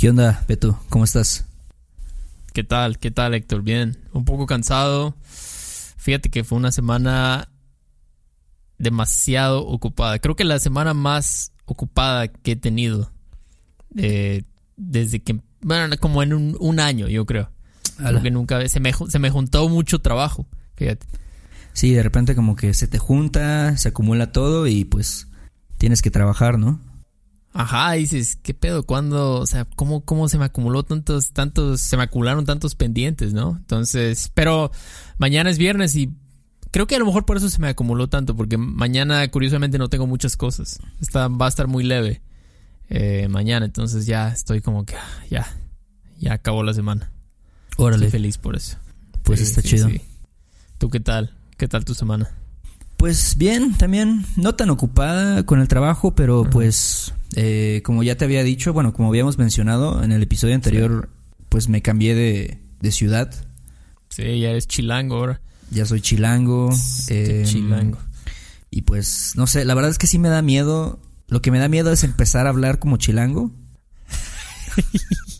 ¿Qué onda, Beto? ¿Cómo estás? ¿Qué tal? ¿Qué tal, Héctor? Bien. Un poco cansado. Fíjate que fue una semana demasiado ocupada. Creo que la semana más ocupada que he tenido eh, desde que, bueno, como en un, año, yo creo. Porque nunca, se me, se me juntó mucho trabajo, fíjate. Sí, de repente como que se te junta, se acumula todo y pues tienes que trabajar, ¿no? Ajá, dices, ¿qué pedo? ¿Cuándo? O sea, ¿cómo, cómo se me acumuló tantos, tantos, se me acumularon tantos pendientes, ¿no? Entonces, pero mañana es viernes y creo que a lo mejor por eso se me acumuló tanto, porque mañana curiosamente no tengo muchas cosas. Está, va a estar muy leve eh, mañana, entonces ya estoy como que, ah, ya, ya acabó la semana. Órale. Estoy feliz por eso. Pues está chido. ¿Tú qué tal? ¿Qué tal tu semana? Pues bien, también no tan ocupada con el trabajo, pero pues eh, como ya te había dicho, bueno, como habíamos mencionado en el episodio anterior, pues me cambié de, de, ciudad. Sí, ya eres chilango ahora. Ya soy chilango. Eh, chilango. Y pues, no sé, la verdad es que sí me da miedo. Lo que me da miedo es empezar a hablar como chilango.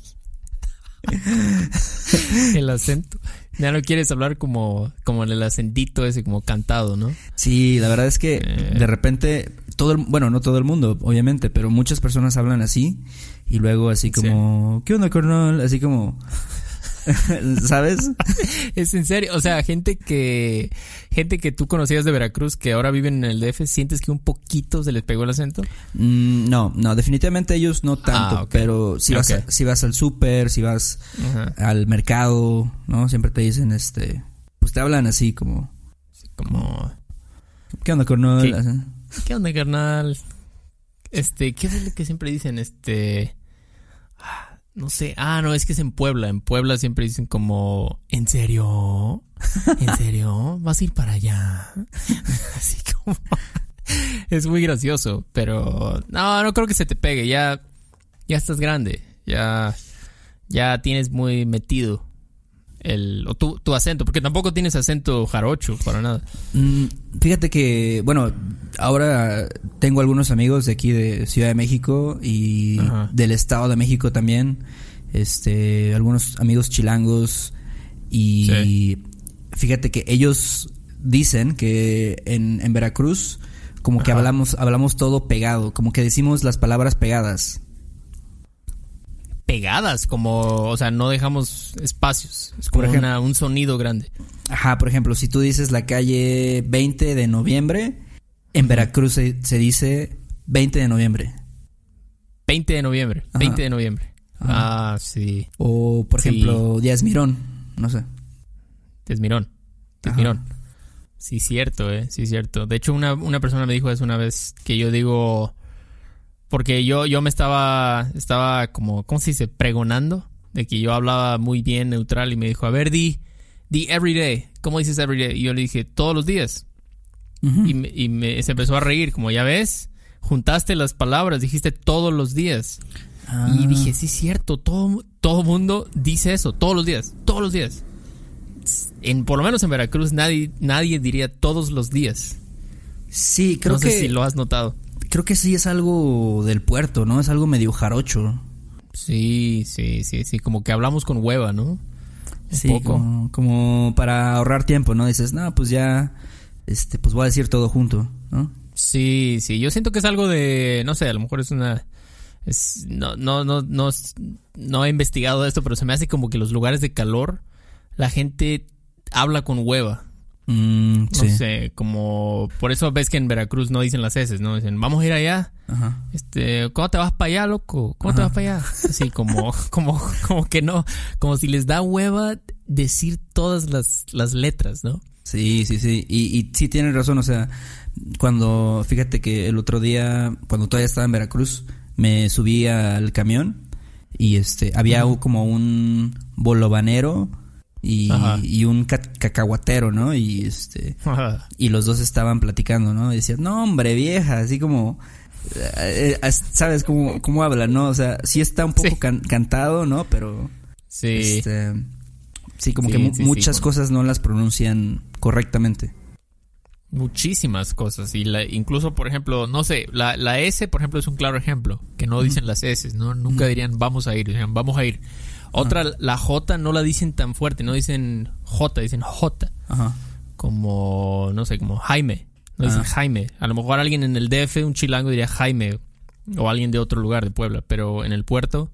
el acento. Ya no quieres hablar como, como el acentito ese, como cantado, ¿no? Sí, la verdad es que eh. de repente, todo el, bueno, no todo el mundo, obviamente, pero muchas personas hablan así y luego así como, ¿qué onda, carnal? Así como, ¿Sabes? es en serio. O sea, gente que gente que tú conocías de Veracruz que ahora viven en el DF, ¿sientes que un poquito se les pegó el acento? Mm, no, no, definitivamente ellos no tanto, ah, pero si vas, si vas al súper, si vas al mercado, ¿no? Siempre te dicen, este, pues te hablan así como... como... ¿Qué onda, carnal? ¿Qué, ¿Qué onda, carnal? Este, ¿qué es lo que siempre dicen? Este... No sé. Ah, no, es que es en Puebla. En Puebla siempre dicen como, ¿en serio? ¿En serio? ¿Vas a ir para allá? Así como... es muy gracioso, pero no, no creo que se te pegue. Ya, ya estás grande. Ya, ya tienes muy metido el, o tu, tu, acento, porque tampoco tienes acento jarocho para nada. Mm, fíjate que, bueno, ahora tengo algunos amigos de aquí de Ciudad de México y del Estado de México también, este, algunos amigos chilangos y fíjate que ellos dicen que en, en Veracruz como que hablamos, hablamos todo pegado, como que decimos las palabras pegadas pegadas, como, o sea, no dejamos espacios. Es como un sonido grande. Ajá, por ejemplo, si tú dices la calle 20 de noviembre, en Veracruz se, dice 20 de noviembre. 20 de noviembre, 20 de noviembre. Ah, sí. O, por ejemplo, Díaz Mirón, no sé. Díaz Mirón. Díaz Mirón. Sí, cierto, eh, sí, cierto. De hecho, una, una persona me dijo eso una vez que yo digo porque yo, yo me estaba, estaba como, ¿cómo se dice? Pregonando de que yo hablaba muy bien neutral y me dijo, a ver, di, di everyday. ¿Cómo dices everyday? Y yo le dije, todos los días. Y, me, y me, se empezó a reír, como ya ves, juntaste las palabras, dijiste todos los días. Y ah. dije, sí, es cierto, todo, todo mundo dice eso, todos los días, todos los días. En, por lo menos en Veracruz nadie, nadie diría todos los días. Sí, creo no sé si lo has notado creo que sí es algo del puerto, ¿no? Es algo medio jarocho. Sí, sí, sí, sí, como que hablamos con hueva, ¿no? sí, Como, para ahorrar tiempo, ¿no? Dices, no, pues ya, este, pues voy a decir todo junto, ¿no? Sí, sí, yo siento que es algo de, no sé, a lo mejor es una, es, no, no, no, no, no he investigado esto, pero se me hace como que los lugares de calor, la gente habla con hueva. Mm, no sé, como por eso ves que en Veracruz no dicen las heces, ¿no? Dicen, vamos a ir allá. Este, ¿cómo te vas para allá, loco? ¿Cómo te vas para allá? Así como, como, como que no, como si les da hueva decir todas las, las letras, ¿no? Sí, sí, sí. Y, y sí tienes razón, o sea, cuando, fíjate que el otro día, cuando todavía estaba en Veracruz, me subí al camión y este había como un bolobanero y, y un cacahuatero, ¿no? Y este y los dos estaban platicando, ¿no? Y decían, "No, hombre, vieja", así como eh, eh, sabes cómo, cómo habla, ¿no? O sea, sí está un poco cantado, ¿no? Pero sí. Este, sí, como que muchas cosas no las pronuncian correctamente. Muchísimas cosas. Y la, incluso, por ejemplo, no sé, la, la S, por ejemplo, es un claro ejemplo. Que no dicen las S, ¿no? Nunca dirían vamos a ir, dicen vamos a ir. Otra, la J no la dicen tan fuerte, no dicen J, dicen J. Ajá. Como, no sé, como Jaime. No dicen Jaime. A lo mejor alguien en el DF, un chilango, diría Jaime. O alguien de otro lugar de Puebla. Pero en el puerto,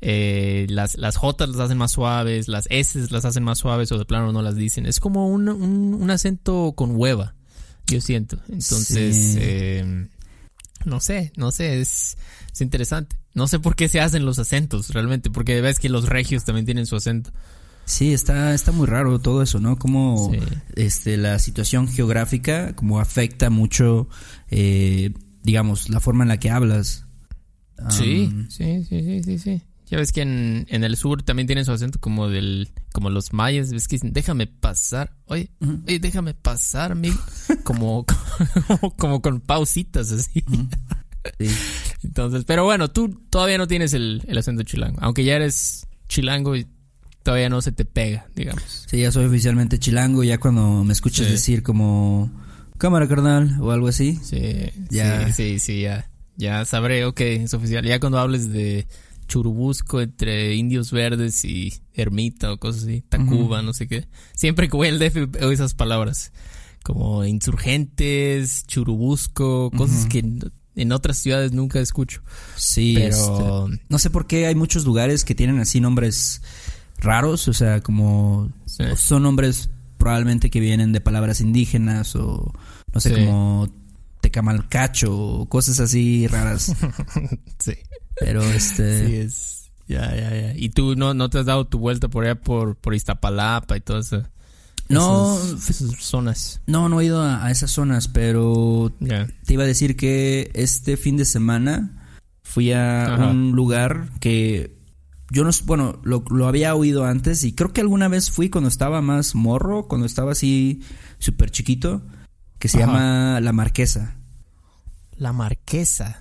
eh, las, las J las hacen más suaves, las S las hacen más suaves o de plano no las dicen. Es como un, un acento con hueva yo siento. Entonces, eh, no sé, no sé, es, es interesante. No sé por qué se hacen los acentos realmente, porque ves que los regios también tienen su acento. Sí, está, está muy raro todo eso, ¿no? Como este, la situación geográfica como afecta mucho, eh, digamos, la forma en la que hablas. sí, sí, sí, sí, sí. Ya ves que en, en, el sur también tienen su acento como del como los mayas, ves que dicen, déjame pasar, oye, oye déjame pasar, amigo. como, como, con pausitas así. Entonces, pero bueno, tú todavía no tienes el, el, acento chilango, aunque ya eres chilango y todavía no se te pega, digamos. Sí, ya soy oficialmente chilango, ya cuando me escuchas decir como cámara carnal o algo así. Sí, ya. sí, sí, sí, ya. Ya sabré, ok, es oficial. Ya cuando hables de churubusco entre indios verdes y ermita o cosas así, Tacuba, no sé qué. Siempre que voy al DF esas palabras, como insurgentes, churubusco, cosas que en otras ciudades nunca escucho. Sí, pero este, no sé por qué hay muchos lugares que tienen así nombres raros, o sea, como son nombres probablemente que vienen de palabras indígenas o no sé, como Tecamalcacho o cosas así raras. sí. Pero este. Sí, es. Ya, ya, ya. ¿Y tú no, no te has dado tu vuelta por allá por, por Iztapalapa y todo eso? No, esas, zonas. No, no he ido a, esas zonas, pero te iba a decir que este fin de semana fui a un lugar que yo no, bueno, lo, lo, había oído antes y creo que alguna vez fui cuando estaba más morro, cuando estaba así súper chiquito, que se llama La Marquesa. La Marquesa.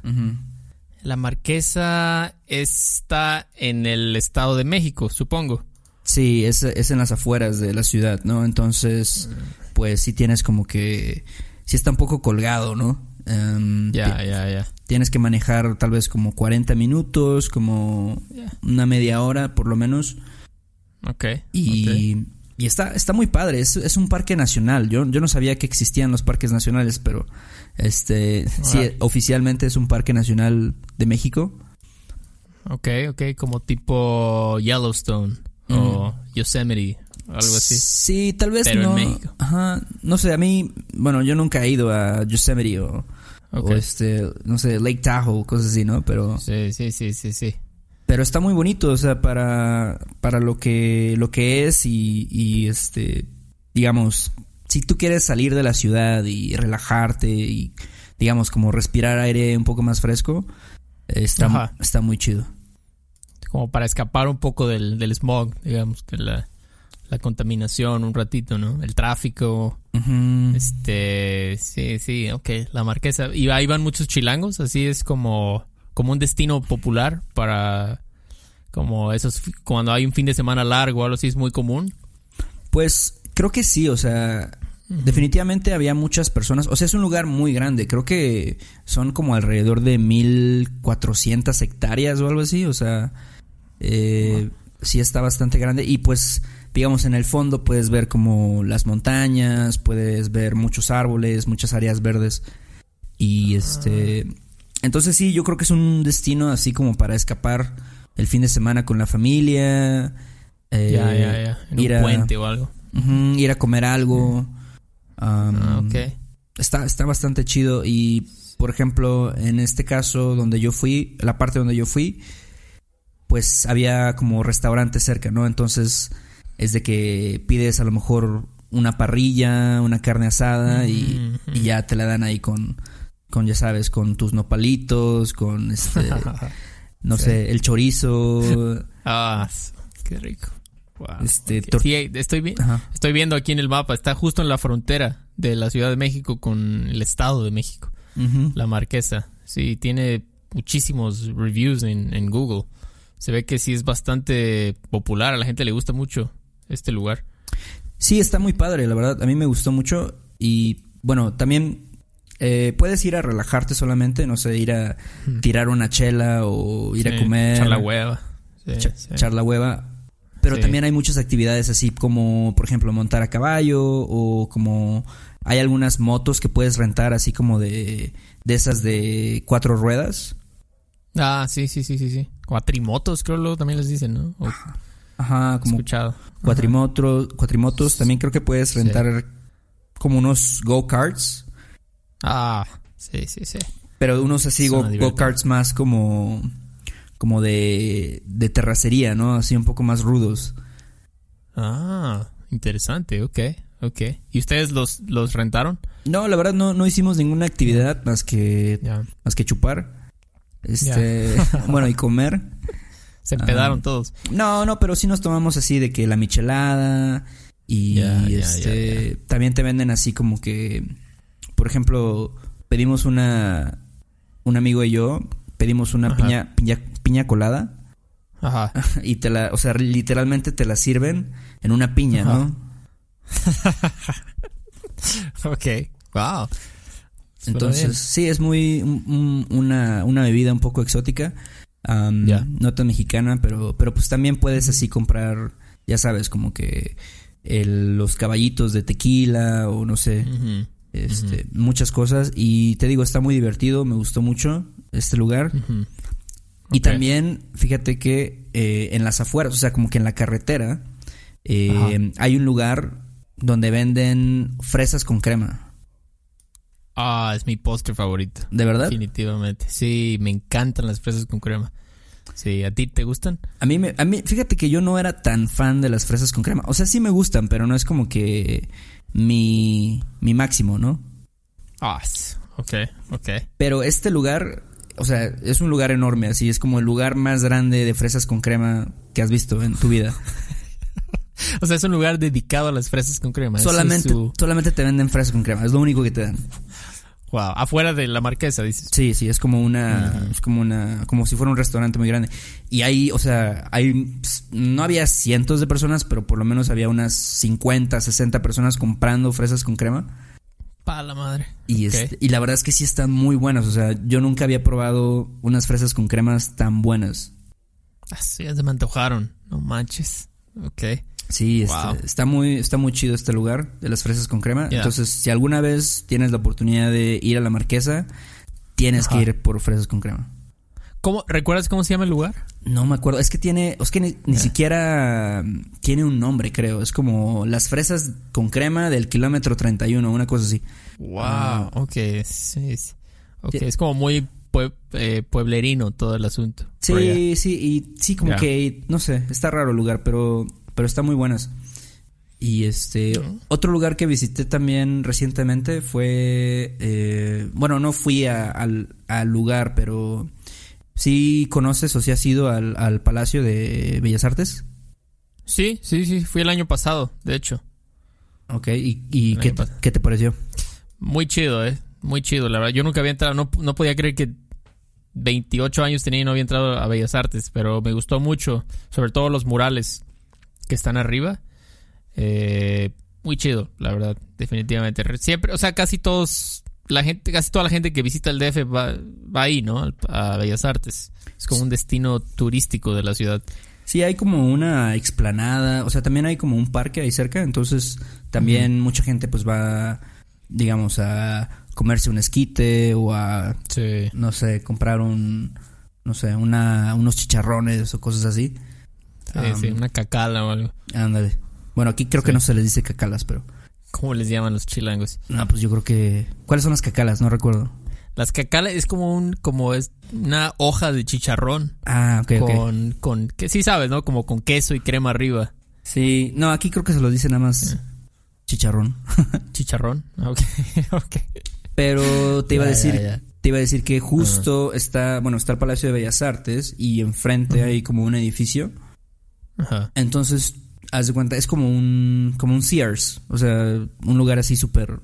La Marquesa está en el Estado de México, supongo. Sí, es, en las afueras de la ciudad, ¿no? Entonces, pues sí tienes como que... Sí está un poco colgado, ¿no? Em, ya, ya, ya. Tienes que manejar tal vez como 40 minutos, como una media hora por lo menos. Ok. Y, y está, está muy padre, es, es, un parque nacional. Yo, yo no sabía que existían los parques nacionales, pero este, sí, oficialmente es un parque nacional de México. Ok, ok, como tipo Yellowstone o Yosemite, algo así. Sí, tal vez no. En México. Ajá, no sé, a mí, bueno, yo nunca he ido a Yosemite o, este, no sé, Lake Tahoe, cosas así, ¿no? Pero Sí, sí, sí, sí, sí. Pero está muy bonito, o sea, para para lo que lo que es y, y este digamos si tú quieres salir de la ciudad y relajarte y, digamos, como respirar aire un poco más fresco, está, está muy chido. Como para escapar un poco del, del smog, digamos, de la, la, contaminación un ratito, ¿no? El tráfico. Este, sí, sí, ok, la marquesa. Y ahí van muchos chilangos, así es como, como un destino popular para, como esos, cuando hay un fin de semana largo o algo así, es muy común. Pues creo que sí, o sea, definitivamente había muchas personas, o sea, es un lugar muy grande, creo que son como alrededor de 1400 hectáreas o algo así, o sea, eh, sí está bastante grande y pues digamos en el fondo puedes ver como las montañas, puedes ver muchos árboles, muchas áreas verdes y este entonces sí, yo creo que es un destino así como para escapar el fin de semana con la familia, eh, ya, ya, ya. En ir un puente o algo ir a comer algo. Ah, está, está bastante chido. Y, por ejemplo, en este caso donde yo fui, la parte donde yo fui, pues había como restaurantes cerca, ¿no? Entonces es de que pides a lo mejor una parrilla, una carne asada y, y ya te la dan ahí con, con ya sabes, con tus nopalitos, con este... no sé, el chorizo. ah, qué rico. Este, sí, estoy, estoy viendo aquí en el mapa, está justo en la frontera de la Ciudad de México con el Estado de México, la Marquesa. Sí, tiene muchísimos reviews en, en Google. Se ve que sí es bastante popular, a la gente le gusta mucho este lugar. Sí, está muy padre, la verdad. A mí me gustó mucho. Y bueno, también eh, puedes ir a relajarte solamente, no sé, ir a tirar una chela o ir a comer. Echar la hueva. Echar la hueva. Pero también hay muchas actividades así como, por ejemplo, montar a caballo o como hay algunas motos que puedes rentar así como de, de esas de cuatro ruedas. Ah, sí, sí, sí, sí, sí. Cuatrimotos creo luego también les dicen, ¿no? Ajá, como escuchado. Cuatrimotos, cuatrimotos. También creo que puedes rentar como unos go-karts. Ah, sí, sí, sí. Pero unos así go-karts más como como de, de terracería, ¿no? Así un poco más rudos. Ah, interesante, ok, ok. ¿Y ustedes los, los rentaron? No, la verdad no, no hicimos ninguna actividad más que, más que chupar. Este, bueno, y comer. Se empedaron ah, todos. No, no, pero sí nos tomamos así de que la michelada y este también te venden así como que por ejemplo, pedimos una un amigo y yo pedimos una piña, piña piña colada. Ajá. Y te la, o sea, literalmente te la sirven en una piña, ¿no? ok, wow. Entonces, sí, es muy una, una bebida un poco exótica. No tan mexicana, pero, pero pues también puedes así comprar, ya sabes, como que los caballitos de tequila o no sé, este, muchas cosas. Y te digo, está muy divertido, me gustó mucho este lugar. Y también, fíjate que eh, en las afueras, o sea, como que en la carretera, eh, hay un lugar donde venden fresas con crema. Ah, es mi postre favorito. ¿De verdad? Definitivamente. Sí, me encantan las fresas con crema. Sí, ¿a ti te gustan? A mí, me, a mí, fíjate que yo no era tan fan de las fresas con crema. O sea, sí me gustan, pero no es como que mi, mi máximo, ¿no? Ah, ok, ok. Pero este lugar o sea, es un lugar enorme, así es como el lugar más grande de fresas con crema que has visto en tu vida. o sea, es un lugar dedicado a las fresas con crema. Solamente, solamente te venden fresas con crema, es lo único que te dan. Wow, afuera de la marquesa, dices. Sí, sí, es como una, es como una, como si fuera un restaurante muy grande. Y ahí, o sea, hay, no había cientos de personas, pero por lo menos había unas 50, 60 personas comprando fresas con crema. Pa' la madre. Y, este, y la verdad es que sí están muy buenas. O sea, yo nunca había probado unas fresas con cremas tan buenas. Así ya se me antojaron. No manches. Ok. Sí, este, está muy, está muy chido este lugar de las fresas con crema. Entonces, si alguna vez tienes la oportunidad de ir a la marquesa, tienes que ir por fresas con crema. ¿Cómo, ¿Recuerdas cómo se llama el lugar? No me acuerdo. Es que tiene. Es que ni, siquiera tiene un nombre, creo. Es como las fresas con crema del kilómetro 31, una cosa así. Wow. Ah. ok. Sí, es como muy eh, pueblerino todo el asunto. Sí, sí. Y sí, como que. No sé. Está raro el lugar, pero, pero está muy buenas. Y este. Otro lugar que visité también recientemente fue. Eh, bueno, no fui al, al lugar, pero ¿Sí conoces o si has ido al, Palacio de Bellas Artes? Sí, sí, sí, fui el año pasado, de hecho. Ok, ¿y, qué, te pareció? Muy chido, ¿eh? Muy chido, la verdad. Yo nunca había entrado, no, no podía creer que 28 años tenía y no había entrado a Bellas Artes, pero me gustó mucho, sobre todo los murales que están arriba. Eh, muy chido, la verdad, definitivamente. Siempre, o sea, casi todos la gente, casi toda la gente que visita el DF va, ahí, ¿no? A Bellas Artes. Es como un destino turístico de la ciudad. Sí, hay como una explanada, o sea, también hay como un parque ahí cerca, entonces también mucha gente pues va, digamos, a comerse un esquite o a, no sé, comprar un, no sé, una, unos chicharrones o cosas así. Sí, sí, una cacala o algo. Ándale. Bueno, aquí creo que no se les dice cacalas, pero... ¿Cómo les llaman los chilangos? No, pues yo creo que. ¿Cuáles son las cacalas? No recuerdo. Las cacalas es como un, como es una hoja de chicharrón. Ah, ok, con, Con, que sí sabes, ¿no? Como con queso y crema arriba. Sí, no, aquí creo que se lo dice nada más chicharrón. chicharrón, ok, ok. Pero te iba a decir te iba a decir que justo está, bueno, está el Palacio de Bellas Artes y enfrente hay como un edificio. Ajá. Entonces, haz de cuenta, es como un, como un Sears, o sea, un lugar así súper,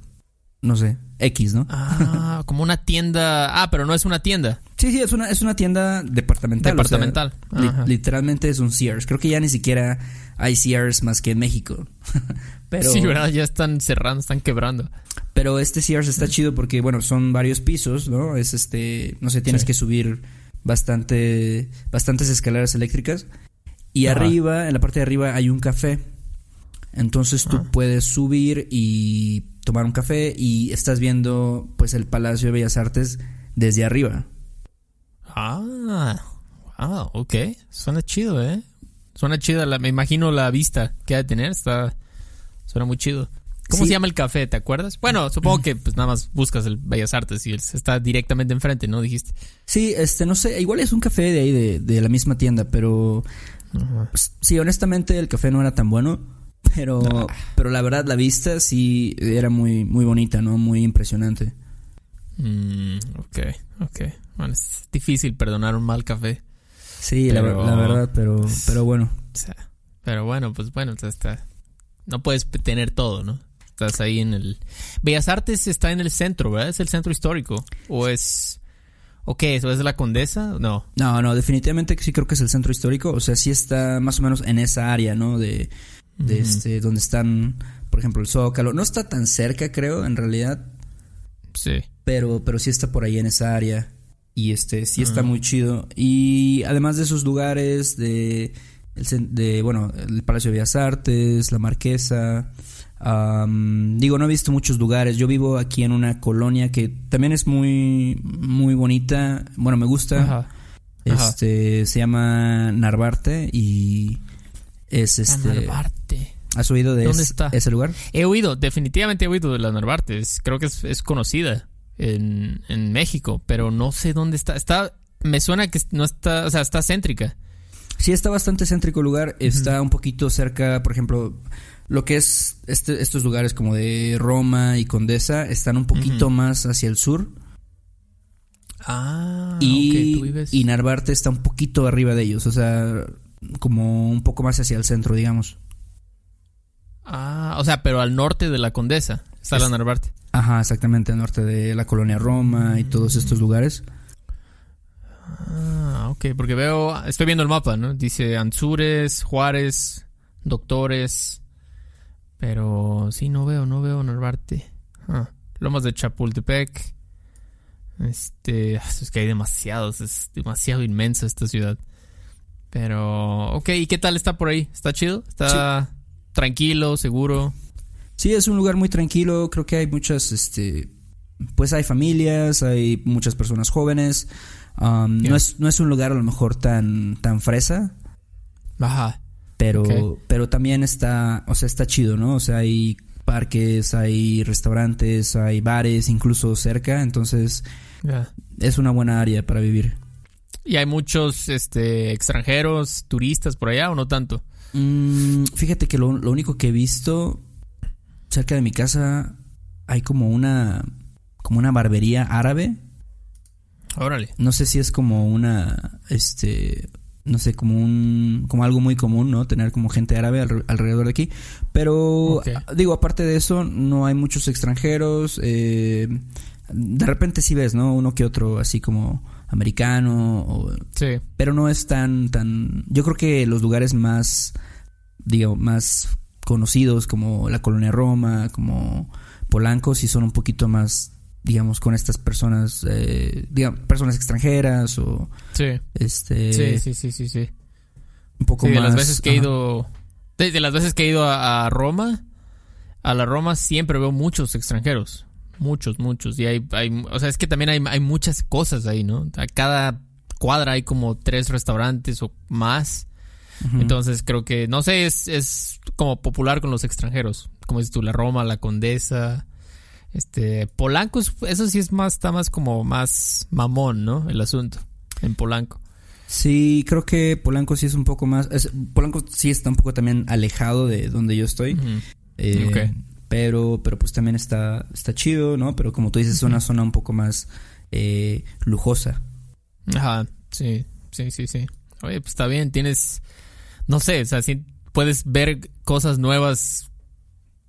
no sé, X, ¿no? Ah, como una tienda. Ah, pero no es una tienda. Sí, sí, es una, es una tienda departamental. Departamental. o sea, li- Ajá. literalmente es un Sears. Creo que ya ni siquiera hay Sears más que en México. pero, Sí, ¿verdad? Ya están cerrando, están quebrando. pero este Sears está chido porque, bueno, son varios pisos, ¿no? Es este, no sé, tienes Sí. que subir bastante, bastantes escaleras eléctricas. Y Ajá. arriba, en la parte de arriba, hay un café. Entonces tú Ah. puedes subir y tomar un café y estás viendo, pues, el Palacio de Bellas Artes desde arriba. Ah, wow, ok. Suena chido, ¿eh? Suena chida, la, me imagino la vista que ha de tener. Está, suena muy chido. ¿Cómo Sí. se llama el café? ¿Te acuerdas? Bueno, supongo que pues nada más buscas el Bellas Artes y está directamente enfrente, ¿no? Dijiste. Sí, este, no sé, igual es un café de ahí, de, de la misma tienda, pero pues, sí, honestamente el café no era tan bueno, pero, Ah. pero la verdad la vista sí era muy, muy bonita, ¿no? Muy impresionante. Mm, ok, ok. Bueno, es difícil perdonar un mal café. Sí, la, Pero- la verdad, pero, pero bueno. O sea, pero bueno, pues bueno, o sea, está, no puedes tener todo, ¿no? Estás ahí en el... Bellas Artes está en el centro, ¿verdad? Es el centro histórico. ¿O es... ¿O qué es? ¿O es la Condesa? No. No, no, definitivamente sí creo que es el centro histórico, o sea, sí está más o menos en esa área, ¿no? De, de este, donde están, por ejemplo, el Zócalo. No está tan cerca, creo, en realidad, Sí. pero, pero sí está por ahí en esa área. Y este, sí está Ah. muy chido. Y además de esos lugares, de, de bueno, el Palacio de Bellas Artes, la Marquesa. Am, digo, no he visto muchos lugares. Yo vivo aquí en una colonia que también es muy, muy bonita. Bueno, me gusta. Ajá. Ajá. Este, se llama Narvarte y es este. Narvarte. ¿Has oído de ¿Dónde es- está? ese lugar? He oído, definitivamente he oído de la Narvarte. Es- creo que es, es conocida en, en México, pero no sé dónde está. Está... Me suena que no está... O sea, está céntrica. Sí, está bastante céntrico el lugar. Está un poquito cerca, por ejemplo, lo que es este, estos lugares como de Roma y Condesa están un poquito más hacia el sur. Ah, y, tú vives... y Narvarte está un poquito arriba de ellos. O sea, como un poco más hacia el centro, digamos. Ah, o sea, pero al norte de la Condesa está la Narvarte. Ajá, exactamente, al norte de la colonia Roma y todos estos lugares. Ah, ok, porque veo, estoy viendo el mapa, ¿no? Dice Anzures, Juárez, Doctores, pero sí, no veo, no veo Narvarte. Ah, Lomas de Chapultepec. Este, es que hay demasiados, es demasiado inmensa esta ciudad. Pero, ok, ¿y qué tal está por ahí? ¿Está chido? ¿Está tranquilo, seguro? Sí, es un lugar muy tranquilo. Creo que hay muchas, este, pues hay familias, hay muchas personas jóvenes. Um, no, es, no es un lugar a lo mejor tan, tan fresa, Ajá. pero, pero también está, o sea, está chido, ¿no? O sea, hay parques, hay restaurantes, hay bares, incluso cerca. Entonces, es una buena área para vivir. ¿Y hay muchos este, extranjeros, turistas por allá o no tanto? Mm, fíjate que lo, lo único que he visto cerca de mi casa hay como una, como una barbería árabe. Órale. No sé si es como una, este, no sé, como un, como algo muy común, ¿no? Tener como gente árabe alre- alrededor de aquí. Pero, digo, aparte de eso, no hay muchos extranjeros. eh, de repente sí ves, ¿no? Uno que otro así como americano, o- Sí. pero no es tan, tan, yo creo que los lugares más, digo, más conocidos como la colonia Roma, como Polanco, sí son un poquito más digamos, con estas personas, eh, digamos, personas extranjeras o Sí. este Sí, sí, sí, sí, sí. un poco Sí, de más. las veces que he ido. De, de las veces que he ido a, a Roma, a la Roma siempre veo muchos extranjeros. Muchos, muchos. Y hay, hay o sea, es que también hay, hay muchas cosas ahí, ¿no? A cada cuadra hay como tres restaurantes o más. Entonces creo que, no sé, es, es como popular con los extranjeros. Como dices tú, la Roma, la Condesa. Este, Polanco, es- eso sí es más, está más como más mamón, ¿no? El asunto. En Polanco. Sí, creo que Polanco sí es un poco más. es- Polanco sí está un poco también alejado de donde yo estoy. Eh, Ok. Pero, pero pues también está, está chido, ¿no? Pero como tú dices, es una zona un poco más eh, lujosa. Ajá, sí, sí, sí, sí. Oye, pues está bien, tienes, no sé, o sea, sí puedes ver cosas nuevas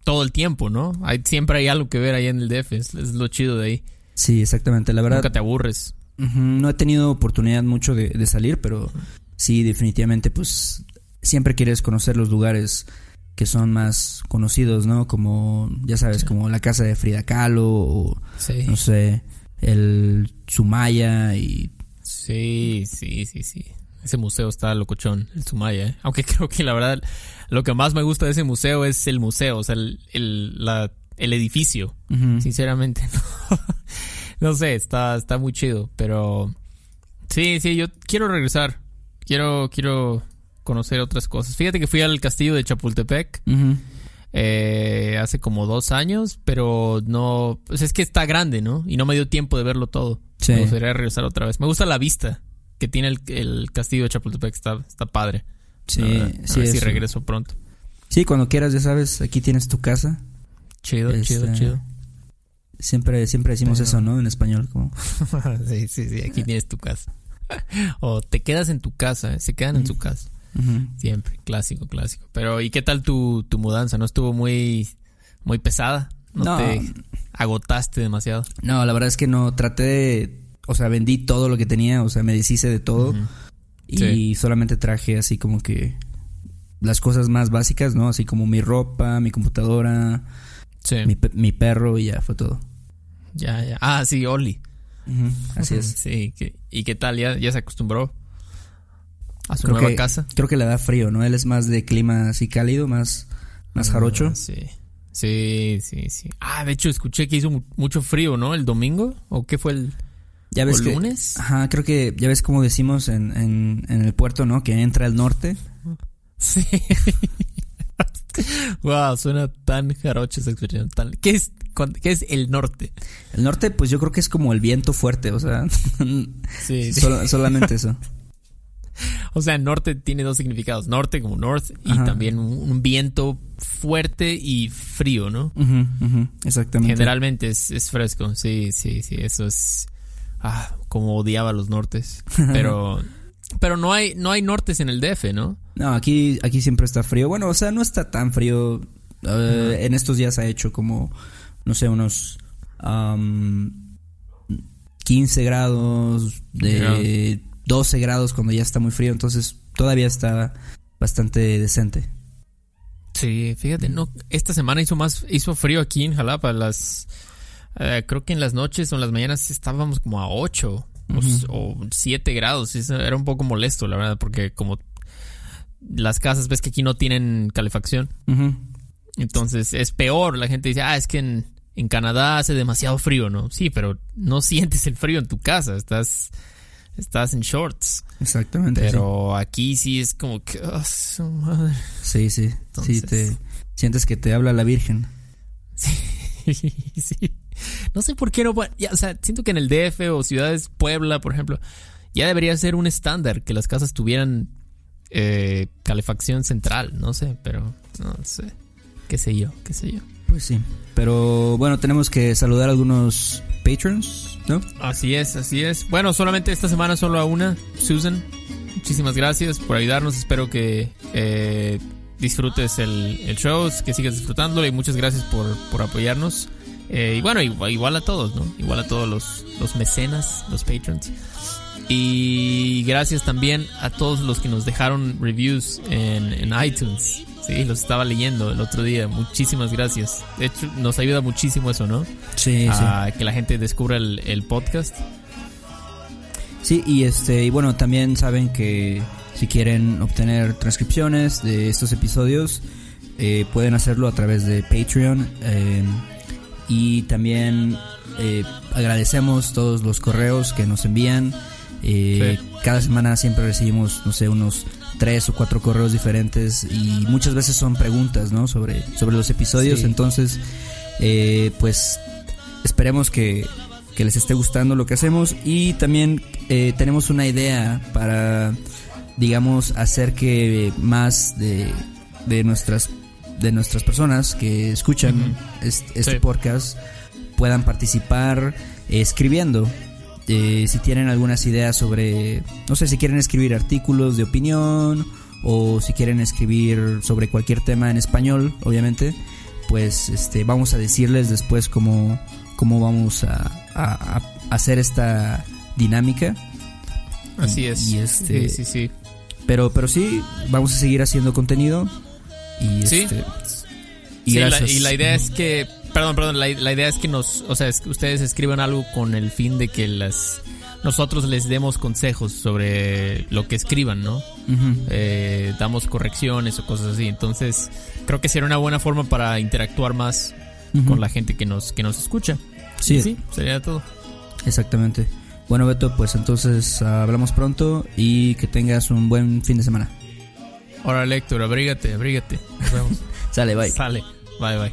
todo el tiempo, ¿no? Hay, siempre hay algo que ver ahí en el DF, es, lo chido de ahí. Sí, exactamente, la verdad. Nunca te aburres. no he tenido oportunidad mucho de, de salir, pero sí, definitivamente, pues siempre quieres conocer los lugares que son más conocidos, ¿no? Como, ya sabes, como la casa de Frida Kahlo o, no sé, el Sumaya y... Sí, sí, sí, sí. Ese museo está locochón, el Sumaya, ¿eh? Aunque creo que la verdad lo que más me gusta de ese museo es el museo, o sea, el, el, la, el edificio. Sinceramente, no. no sé, está, está muy chido, pero... Sí, sí, yo quiero regresar. Quiero, quiero conocer otras cosas. Fíjate que fui al castillo de Chapultepec eh, hace como dos años, pero no, pues es que está grande, ¿no? Y no me dio tiempo de verlo todo. Sí. Me gustaría regresar otra vez. Me gusta la vista que tiene el, castillo de Chapultepec, está, está padre. Sí, sí. si regreso pronto. Sí, cuando quieras, ya sabes, aquí tienes tu casa. Chido, chido, este, chido. Siempre, siempre decimos eso, ¿no? En español, como. sí, sí, sí, aquí tienes tu casa. o te quedas en tu casa, se quedan en su casa. Siempre, clásico, clásico. Pero, ¿y qué tal tu, tu mudanza? ¿No estuvo muy, muy pesada? ¿No, te agotaste demasiado? No, la verdad es que no. Traté de. O sea, vendí todo lo que tenía, o sea, me deshice de todo. Y solamente traje así como que. Las cosas más básicas, ¿no? Así como mi ropa, mi computadora, mi, perro y ya fue todo. Ya, ya. Ah, sí, Oli. Así es. Sí, ¿y qué tal? ¿Ya, ¿Ya se acostumbró? a su nueva casa. Creo que le da frío, ¿no? Él es más de clima así cálido, más, más ah, jarocho. Sí. Sí, sí, sí. Ah, de hecho, escuché que hizo mucho frío, ¿no? ¿El domingo? ¿O qué fue el, ¿Ya ves que, lunes? Ajá, creo que ya ves como decimos en, en, en el puerto, ¿no? Que entra el norte. Sí. wow, suena tan jarocho esa expresión. ¿Qué, es, ¿Qué es el norte? El norte, pues yo creo que es como el viento fuerte, o sea. sí, solamente eso. O sea, norte tiene dos significados. Norte como north y también un, viento fuerte y frío, ¿no? Exactamente. Generalmente es, fresco. Sí, sí, sí. Eso es... Ah, como odiaba los nortes. Pero... Pero no hay, no hay nortes en el DF, ¿no? No, aquí, aquí siempre está frío. Bueno, o sea, no está tan frío. Eh, en estos días ha hecho como, no sé, unos 15 grados de 12 grados cuando ya está muy frío, entonces todavía está bastante decente. Sí, fíjate, no, esta semana hizo más, hizo frío aquí en Jalapa, las, eh, creo que en las noches o en las mañanas estábamos como a 8 o, 7 grados, era un poco molesto, la verdad, porque como las casas, ves que aquí no tienen calefacción, entonces es peor, la gente dice, ah, es que en, en Canadá hace demasiado frío, ¿no? Sí, pero no sientes el frío en tu casa, estás estás en shorts. Exactamente. Pero aquí sí es como que. Oh, Sí, sí. Sí, te sientes que te habla la Virgen. Sí, sí. No sé por qué no. o sea, siento que en el DF o ciudades, Puebla, por ejemplo, ya debería ser un estándar que las casas tuvieran eh, calefacción central. No sé, pero no sé. Qué sé yo, qué sé yo. Pues sí. Pero bueno, tenemos que saludar a algunos patrons, ¿no? Así es, así es. Bueno, solamente esta semana solo a una, Susan. Muchísimas gracias por ayudarnos. Espero que eh, disfrutes el, show, que sigas disfrutándolo y muchas gracias por, apoyarnos. Eh, y bueno, igual, a todos, ¿no? Igual a todos los, los mecenas, los patrons. Y gracias también a todos los que nos dejaron reviews en, en iTunes. Sí, los estaba leyendo el otro día. Muchísimas gracias. De hecho, nos ayuda muchísimo eso, ¿no? Sí, a que la gente descubra el, podcast. Sí, y este, y bueno, también saben que si quieren obtener transcripciones de estos episodios, eh, pueden hacerlo a través de Patreon. Eh, y también eh, agradecemos todos los correos que nos envían. Cada semana siempre recibimos, no sé, unos tres o cuatro correos diferentes y muchas veces son preguntas, ¿no? Sobre, sobre los episodios. Entonces, eh, pues esperemos que, les esté gustando lo que hacemos y también eh, tenemos una idea para, digamos, hacer que más de, de nuestras de nuestras personas que escuchan este, podcast puedan participar escribiendo eh, si tienen algunas ideas sobre, no sé, si quieren escribir artículos de opinión o si quieren escribir sobre cualquier tema en español, obviamente, pues este, vamos a decirles después cómo, cómo vamos a, hacer esta dinámica. Así es. Y este, sí, sí, sí. Pero, pero sí, vamos a seguir haciendo contenido. Y, sí. Este, y, la, y la idea es que Perdón, perdón, la, idea es que nos, o sea, que ustedes escriban algo con el fin de que las nosotros les demos consejos sobre lo que escriban, ¿no? Eh, damos correcciones o cosas así. Entonces, creo que sería una buena forma para interactuar más con la gente que nos, que nos escucha. Sí. sí, sería todo. Exactamente. Bueno, Beto, pues entonces hablamos pronto y que tengas un buen fin de semana. Ahora, Héctor, abrígate, abrígate. Nos vemos. Sale, bye. Sale, bye, bye.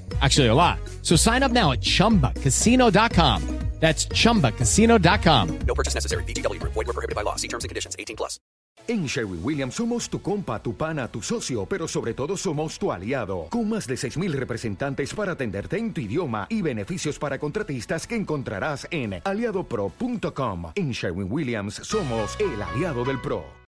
Actually, a lot. So sign up now at chumbacasino.com. That's chumbacasino.com. No purchase necessary. BGW. Void were prohibited by law. See terms and conditions 18 plus. En Sherwin Williams somos tu compa, tu pana, tu socio, pero sobre todo somos tu aliado. Con más de 6.000 representantes para atenderte en tu idioma y beneficios para contratistas que encontrarás en aliadopro.com. En Sherwin Williams somos el aliado del pro.